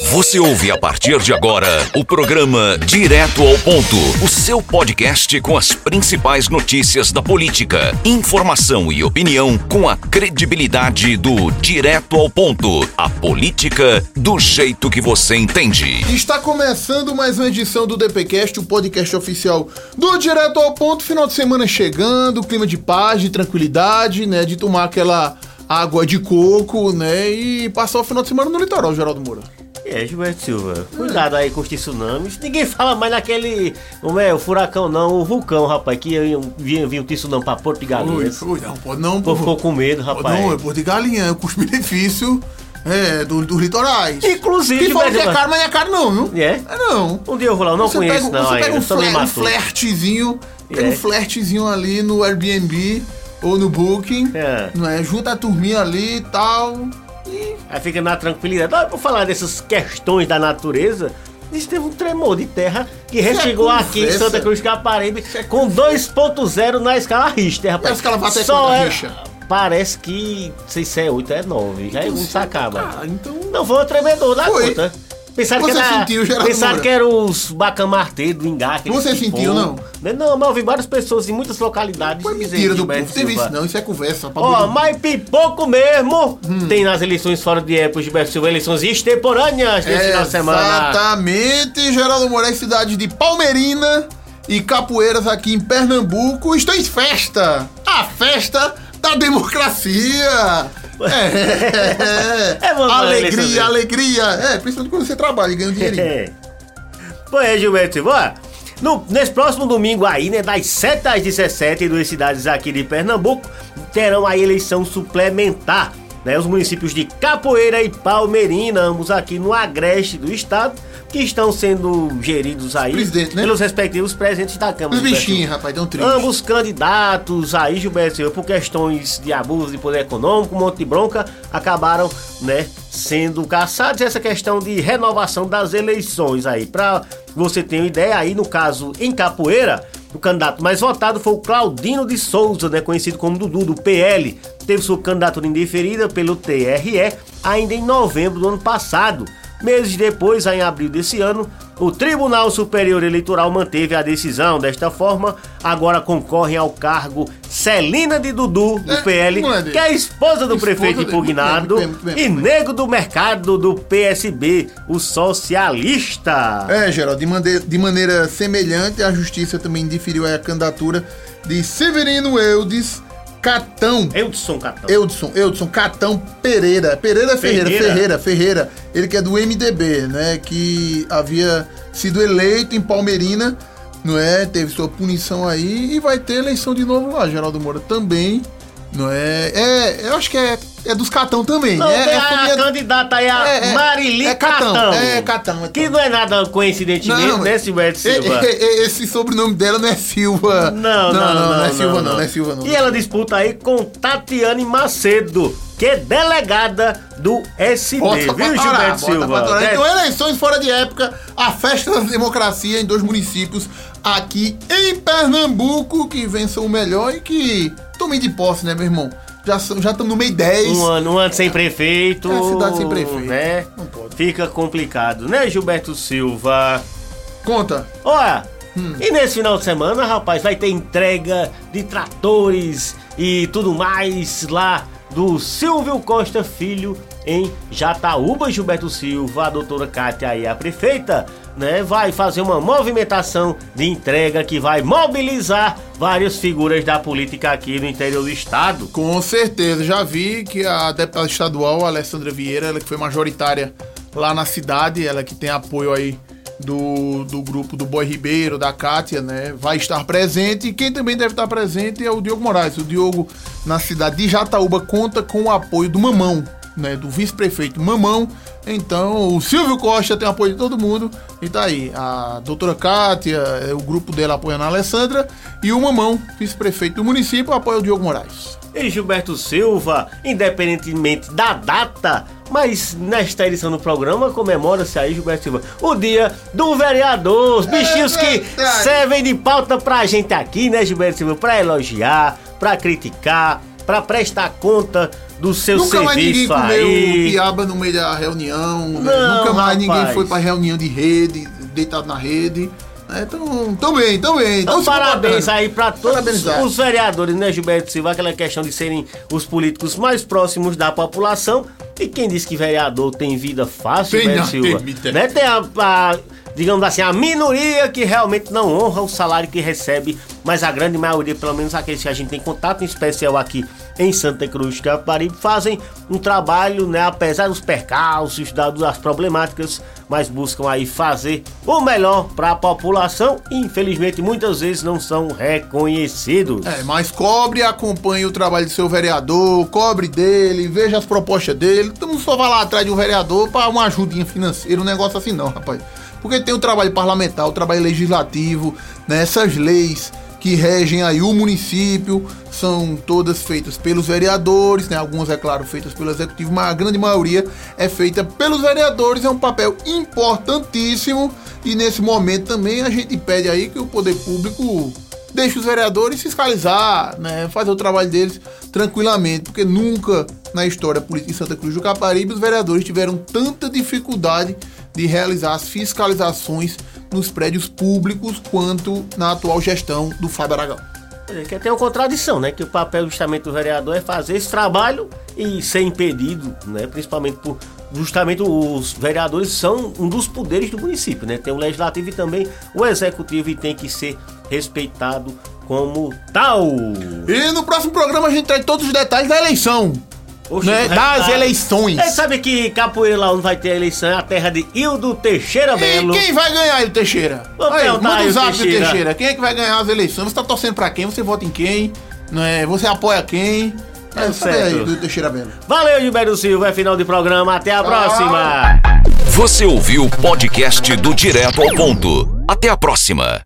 Você ouve a partir de agora o programa Direto ao Ponto, o seu podcast com as principais notícias da política, informação e opinião com a credibilidade do Direto ao Ponto, a política do jeito que você entende. Está começando mais uma edição do DPcast, o podcast oficial do Direto ao Ponto. Final de semana chegando, clima de paz, de tranquilidade, né, de tomar aquela água de coco, né, e passar o final de semana no litoral, Geraldo Moura. É, Gilberto Silva. Cuidado aí com os tsunamis. Ninguém fala mais naquele. Como é? O furacão não, o vulcão, rapaz. Que vinha, vinha um tsunami pra Porto de Galinhas. Ui, ui, não, pode não. O povo ficou com medo, rapaz. Não, é Porto de Galinha, é custo-benefício é, do, dos litorais. Inclusive, Que fala que é caro, mas não é caro não, viu? É? É não. Um dia eu vou lá, eu não você conheço pega, não você pega um, eu fler, um flertezinho, pega É. um flertezinho ali no Airbnb ou no Booking, É. não é? Junta a turminha ali e tal. Aí fica na tranquilidade. Olha, por falar dessas questões da natureza, isso teve um tremor de terra que rechegou aqui em. Santa Cruz Caparibe com 2.0 na escala Richter, rapaz. E a escala vai até Só é-? Parece que, não sei se é 8, é 9. Já é um sacaba. Ah, então. Não, foi um tremedor da Foi. conta. Pensaram que Você era, sentiu, Geraldo pensaram Moura? que era os bacamartê do Ingá. aqueles Você sentiu, não? Né, Não, mas eu vi várias pessoas em muitas localidades. Foi mentira do povo. Teve isso não, isso é conversa. Ó, todo- mas pipoco mesmo Hum. tem nas eleições fora de época, Gilberto Silva, eleições extemporâneas nesse final de semana. Exatamente, Geraldo Moraes, cidade de Palmeirina e Capoeiras aqui em Pernambuco. Estou em festa! A festa da democracia! É, É falar eleição alegria, alegria. É, principalmente quando você trabalha e ganha um dinheirinho. É. Pois é, Gilberto ó, No, nesse próximo domingo aí, né, das 7 às 17, em duas cidades aqui de Pernambuco, terão a eleição suplementar. Né, os municípios de Capoeira e Palmeirina, ambos aqui no agreste do estado, que estão sendo geridos aí né? pelos respectivos presidentes da Câmara. Os bichinhos, rapaz, dão triste. Ambos candidatos aí, Gilberto Silva, por questões de abuso de poder econômico, um monte de bronca, acabaram, né, sendo caçados. Essa questão de renovação das eleições aí. Pra você ter uma ideia, aí no caso em Capoeira, o candidato mais votado foi o Claudino de Souza, né, conhecido como Dudu, do PL. Teve sua candidatura indeferida pelo TRE ainda em novembro do ano passado. Meses depois, em abril desse ano, o Tribunal Superior Eleitoral manteve a decisão. Desta forma, agora concorrem ao cargo Celina de Dudu, do É, PL, moleque. que é a esposa do Esposa prefeito impugnado, bem, muito bem, muito bem. e nego do mercado do PSB, o socialista. É, Geraldo, de, mande- de maneira semelhante, a justiça também diferiu a candidatura de Severino Eudes Catão. Eudson Catão. Eudson, Eudson Catão Pereira. Pereira Ferreira, Ferreira. Ferreira, Ferreira. Ele que é do MDB, né? Que havia sido eleito em Palmeirina, não é? Teve sua punição aí e vai ter eleição de novo lá, Geraldo Moura também, não é? É, eu acho que é, é dos Catão também. Não, é, é a família- candidata aí, a É, é, Marili é Catão, Catão. é Catão, é Que não é nada coincidentemente, Não, né, Silberto Silva? Esse sobrenome dela não é Silva. Não, não, não, não, é Silva não, não é Silva não. E ela disputa aí com Tatiane Macedo, que é delegada do SD, Bota viu, Gilberto bota Silva? É, Então, eleições fora de época, a festa da democracia em dois municípios aqui em Pernambuco, que vençam o melhor e que de posse, né, meu irmão? Já estamos já estamos no meio 10. um ano, um ano sem prefeito. É, cidade sem prefeito. Né? Não pode. Fica complicado, né, Gilberto Silva? Conta. Olha, Hum. e nesse final de semana, rapaz, vai ter entrega de tratores e tudo mais lá do Silvio Costa Filho em Jataúba, Gilberto Silva, a doutora Cátia aí, a prefeita, né, vai fazer uma movimentação de entrega que vai mobilizar várias figuras da política aqui no interior do estado. Com certeza, já vi que a deputada estadual, Alessandra Vieira, ela que foi majoritária lá na cidade, ela que tem apoio aí do, do grupo do Boy Ribeiro, da Kátia, né? Vai estar presente. E quem também deve estar presente é o Diogo Moraes. O Diogo, na cidade de Jataúba, conta com o apoio do Mamão, né? Do vice-prefeito Mamão. Então, o Silvio Costa tem apoio de todo mundo. E tá aí, a doutora Kátia, é, o grupo dela apoiando a Alessandra. E o Mamão, vice-prefeito do município, apoia o Diogo Moraes. E Gilberto Silva, independentemente da data, mas nesta edição do programa comemora-se aí, Gilberto Silva, o dia do vereador. Os bichinhos que servem de pauta pra gente aqui, né, Gilberto Silva? Pra elogiar, pra criticar, pra prestar conta do seu Nunca mais ninguém serviço comeu piaba no meio da reunião. né? Não, Nunca mais ninguém foi pra reunião de rede, deitado na rede. né? Então, tão bem, tão bem. Então, Tão se parabéns aí pra todos os vereadores, né, Gilberto Silva? Aquela questão de serem os políticos mais próximos da população. E quem diz que vereador tem vida fácil, Tem Gilberto Silva? tem vida. Né? Tem a, a, digamos assim, a minoria que realmente não honra o salário que recebe, mas a grande maioria, pelo menos aqueles que a gente tem contato em especial aqui em Santa Cruz de Caparibe, fazem um trabalho, né, apesar dos percalços, da- das problemáticas, mas buscam aí fazer o melhor para a população e infelizmente muitas vezes não são reconhecidos. É, mas cobre e acompanhe o trabalho do seu vereador, cobre dele, veja as propostas dele. Não só vá lá atrás de um vereador para uma ajudinha financeira, um negócio assim não, rapaz. Porque tem o trabalho parlamentar, o trabalho legislativo, né? Essas leis que regem aí o município são todas feitas pelos vereadores, né? Algumas, é claro, feitas pelo executivo, mas a grande maioria é feita pelos vereadores. É um papel importantíssimo e nesse momento também a gente pede aí que o poder público deixe os vereadores fiscalizar, né, fazer o trabalho deles tranquilamente, porque nunca na história política em Santa Cruz do Caparibe os vereadores tiveram tanta dificuldade de realizar as fiscalizações nos prédios públicos quanto na atual gestão do Fábio Aragão. É, Que tem uma contradição, né? Que o papel justamente do vereador é fazer esse trabalho e ser impedido, né? Principalmente por justamente os vereadores são um dos poderes do município, né? Tem o legislativo e também o executivo e tem que ser respeitado como tal. E no próximo programa a gente traz todos os detalhes da eleição. Oxe, Né, das eleições. É, sabe que Capoeira lá onde vai ter a eleição é a terra de Hildo Teixeira E Belo. quem vai ganhar aí, o Teixeira? Vamos Aí, manda o zap do Teixeira. Teixeira. Quem é que vai ganhar as eleições? Você tá torcendo pra quem? Você vota em quem? Não é? Você apoia quem? É, sabe certo. aí do Teixeira Belo. Valeu, Gilberto Silva. É final de programa. Até a Tchau. próxima. Você ouviu o podcast do Direto ao Ponto. Até a próxima.